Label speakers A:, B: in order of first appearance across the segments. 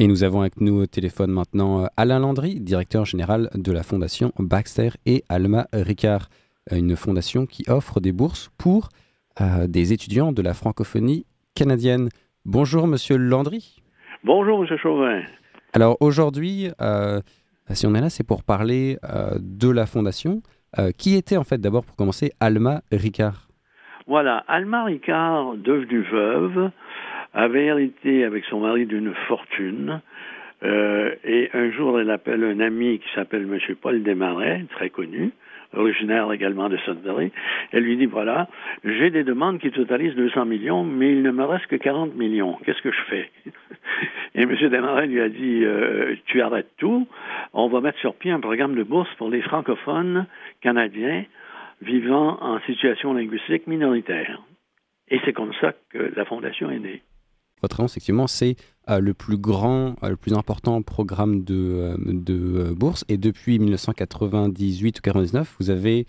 A: Et nous avons avec nous au téléphone maintenant euh, Alain Landry, directeur général de la fondation Baxter et Alma Ricard, une fondation qui offre des bourses pour euh, des étudiants de la francophonie canadienne. Bonjour Monsieur Landry.
B: Bonjour Monsieur Chauvin.
A: Alors aujourd'hui, euh, si on est là, c'est pour parler de la fondation. qui était en fait d'abord pour commencer Alma Ricard?
B: Voilà, Alma Ricard, devenue veuve, avait hérité avec son mari d'une fortune. Euh, et un jour, elle appelle un ami qui s'appelle M. Paul Desmarais, très connu, originaire également de Sudbury. Elle lui dit, voilà, j'ai des demandes qui totalisent 200 millions, mais il ne me reste que 40 millions. Qu'est-ce que je fais? Et M. Desmarais lui a dit, euh, tu arrêtes tout, on va mettre sur pied un programme de bourse pour les francophones canadiens vivant en situation linguistique minoritaire. Et c'est comme ça que la fondation est née.
A: Votre annonce, effectivement, c'est euh, le plus grand, euh, le plus important programme de, euh, de bourse. Et depuis 1998 ou 99, vous avez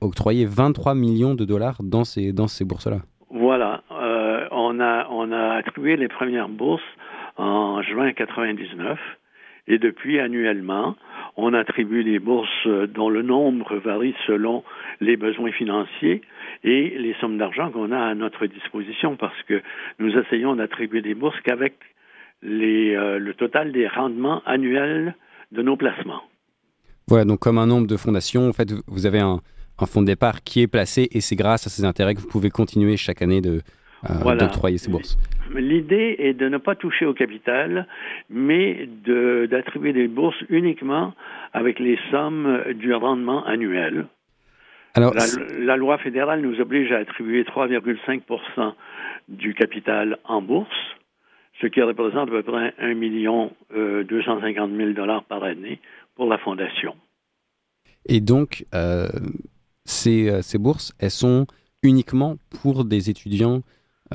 A: octroyé 23 millions de dollars dans ces, dans ces bourses-là.
B: Voilà. on, a, on a attribué les premières bourses en juin 99. Et depuis, annuellement, on attribue des bourses dont le nombre varie selon les besoins financiers et les sommes d'argent qu'on a à notre disposition parce que nous essayons d'attribuer des bourses qu'avec euh, le total des rendements annuels de nos placements.
A: Voilà, donc comme un nombre de fondations, en fait, vous avez un, fonds de départ qui est placé et c'est grâce à ces intérêts que vous pouvez continuer chaque année de, euh, d'octroyer ces bourses.
B: L'idée est de ne pas toucher au capital, mais d'attribuer des bourses uniquement avec les sommes du rendement annuel. Alors, la, loi fédérale nous oblige à attribuer 3,5 du capital en bourse, ce qui représente à peu près 1 million 250 000 dollars par année pour la fondation.
A: Et donc, euh, ces, euh, ces, bourses, elles sont uniquement pour des étudiants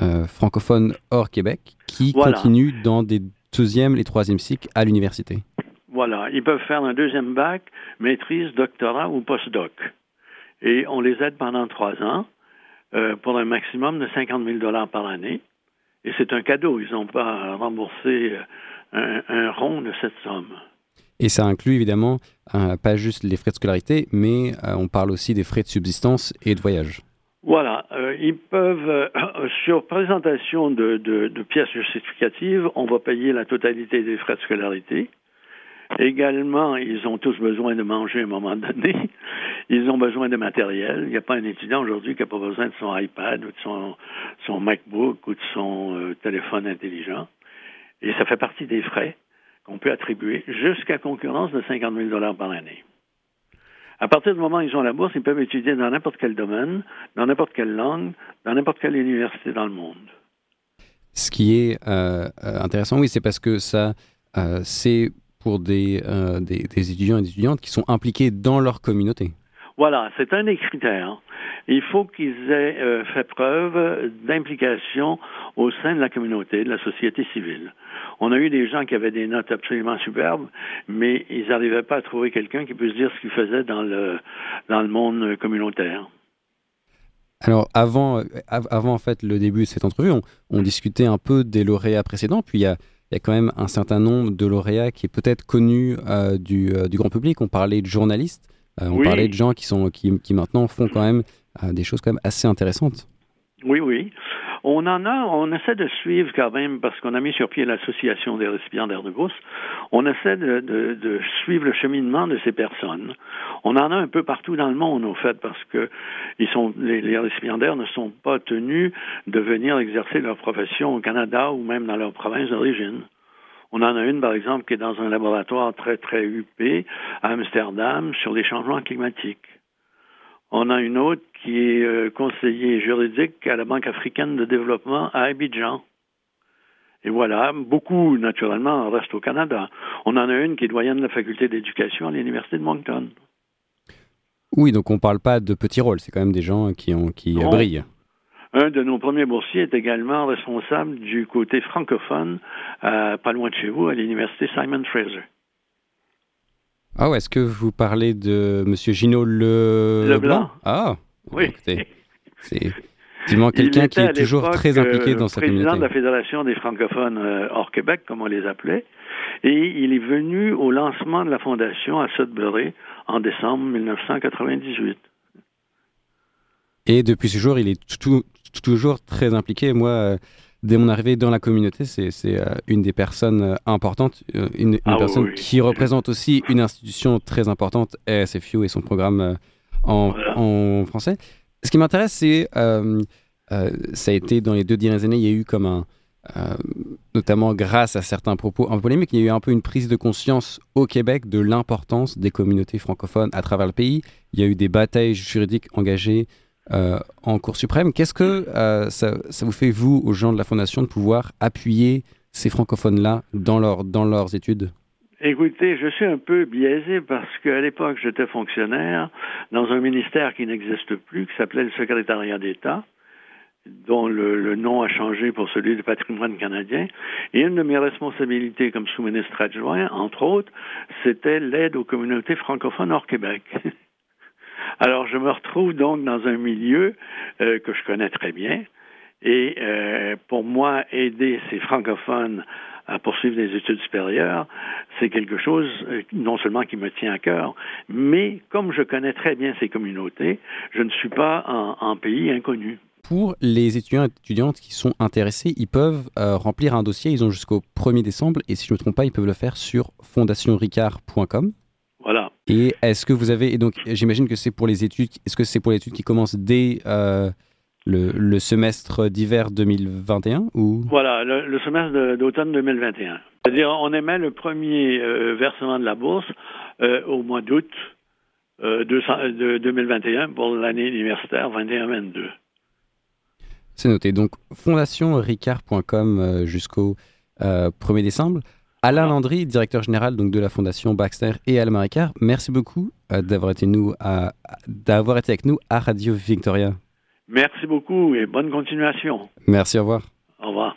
A: euh, francophones hors Québec qui continuent dans des deuxième et troisième cycles à l'université.
B: Voilà, ils peuvent faire un deuxième bac, maîtrise, doctorat ou postdoc. Et on les aide pendant trois ans euh, pour un maximum de 50 000 dollars par année. Et c'est un cadeau. Ils n'ont pas remboursé euh, un, rond de cette somme.
A: Et ça inclut évidemment pas juste les frais de scolarité, mais on parle aussi des frais de subsistance et de voyage.
B: Voilà, euh, ils peuvent, euh, sur présentation de, de, pièces justificatives, on va payer la totalité des frais de scolarité. Également, ils ont tous besoin de manger à un moment donné. Ils ont besoin de matériel. Il n'y a pas un étudiant aujourd'hui qui n'a pas besoin de son iPad ou de son, MacBook ou de son euh, téléphone intelligent. Et ça fait partie des frais qu'on peut attribuer jusqu'à concurrence de 50 000 dollars par année. À partir du moment où ils ont la bourse, ils peuvent étudier dans n'importe quel domaine, dans n'importe quelle langue, dans n'importe quelle université dans le monde.
A: Ce qui est euh, euh, intéressant, oui, c'est parce que ça, euh, c'est pour des, des, des, étudiants et des étudiantes qui sont impliqués dans leur communauté.
B: Voilà, c'est un des critères. Il faut qu'ils aient fait preuve d'implication au sein de la communauté, de la société civile. On a eu des gens qui avaient des notes absolument superbes, mais ils n'arrivaient pas à trouver quelqu'un qui puisse dire ce qu'ils faisaient dans le, dans le monde communautaire.
A: Alors, avant, avant en fait, le début de cette entrevue, on, discutait un peu des lauréats précédents, puis il y a, y a, quand même un certain nombre de lauréats qui est peut-être connu euh, du, euh, du, grand public. On parlait de journalistes, euh, on parlait de gens qui, sont, qui, qui maintenant font quand même des choses quand même assez intéressantes.
B: Oui, oui. On en a, on essaie de suivre quand même, parce qu'on a mis sur pied l'association des récipiendaires de bourse, on essaie de, suivre le cheminement de ces personnes. On en a un peu partout dans le monde, au fait, parce que ils sont, les, récipiendaires ne sont pas tenus de venir exercer leur profession au Canada ou même dans leur province d'origine. On en a une, par exemple, qui est dans un laboratoire très, très huppé à Amsterdam sur les changements climatiques. On a une autre qui est euh, conseiller juridique à la Banque africaine de développement à Abidjan. Et voilà, beaucoup, naturellement, restent au Canada. On en a une qui est doyenne de la faculté d'éducation à l'Université de Moncton.
A: Oui, donc on ne parle pas de petits rôles, c'est quand même des gens qui, ont, qui brillent.
B: Un de nos premiers boursiers est également responsable du côté francophone, pas loin de chez vous, à l'Université Simon Fraser.
A: Ah est-ce que vous parlez de M. Gino Le...
B: Leblanc
A: Ah,
B: oui.
A: Effectivement, quelqu'un qui est toujours très impliqué dans sa communauté.
B: président de la Fédération des francophones hors Québec, comme on les appelait. Et il est venu au lancement de la fondation à Sudbury en décembre 1998.
A: Et depuis ce jour, il est toujours très impliqué. Moi, dès mon arrivée dans la communauté, c'est euh, une des personnes euh, importantes, euh, une, ah personne qui représente aussi une institution très importante, ASFU et son programme en, français. Ce qui m'intéresse, c'est, ça a été dans les deux dernières années, il y a eu comme un, notamment grâce à certains propos un peu polémiques, il y a eu un peu une prise de conscience au Québec de l'importance des communautés francophones à travers le pays. Il y a eu des batailles juridiques engagées euh, en Cour suprême. Qu'est-ce que euh, ça, vous fait, vous, aux gens de la Fondation, de pouvoir appuyer ces francophones-là dans, dans leurs études?
B: Écoutez, je suis un peu biaisé parce qu'à l'époque, j'étais fonctionnaire dans un ministère qui n'existe plus, qui s'appelait le secrétariat d'État, dont le, nom a changé pour celui du patrimoine canadien. Et une de mes responsabilités comme sous-ministre adjoint, entre autres, c'était l'aide aux communautés francophones hors Québec. Alors, je me retrouve donc dans un milieu euh, que je connais très bien. Et euh, pour moi, aider ces francophones à poursuivre des études supérieures, c'est quelque chose euh, non seulement qui me tient à cœur, mais comme je connais très bien ces communautés, je ne suis pas en, pays inconnu.
A: Pour les étudiants et étudiantes qui sont intéressés, ils peuvent remplir un dossier, ils ont jusqu'au 1er décembre, et si je ne me trompe pas, ils peuvent le faire sur fondationricard.com. Et est-ce que vous avez, et donc j'imagine que c'est pour les études, est-ce que c'est pour les études qui commencent dès euh, le, semestre d'hiver 2021 ou?
B: Voilà, le, semestre d'automne 2021. C'est-à-dire, on émet le premier euh, versement de la bourse euh, au mois d'août de 2021 pour l'année universitaire 21-22.
A: C'est noté. Donc, fondationricard.com jusqu'au 1er décembre. Alain Landry, directeur général donc, de la Fondation Baxter et Alma Ricard, merci beaucoup euh, d'avoir été, nous d'avoir été avec nous à Radio Victoria.
B: Merci beaucoup et bonne continuation.
A: Merci, au revoir.
B: Au revoir.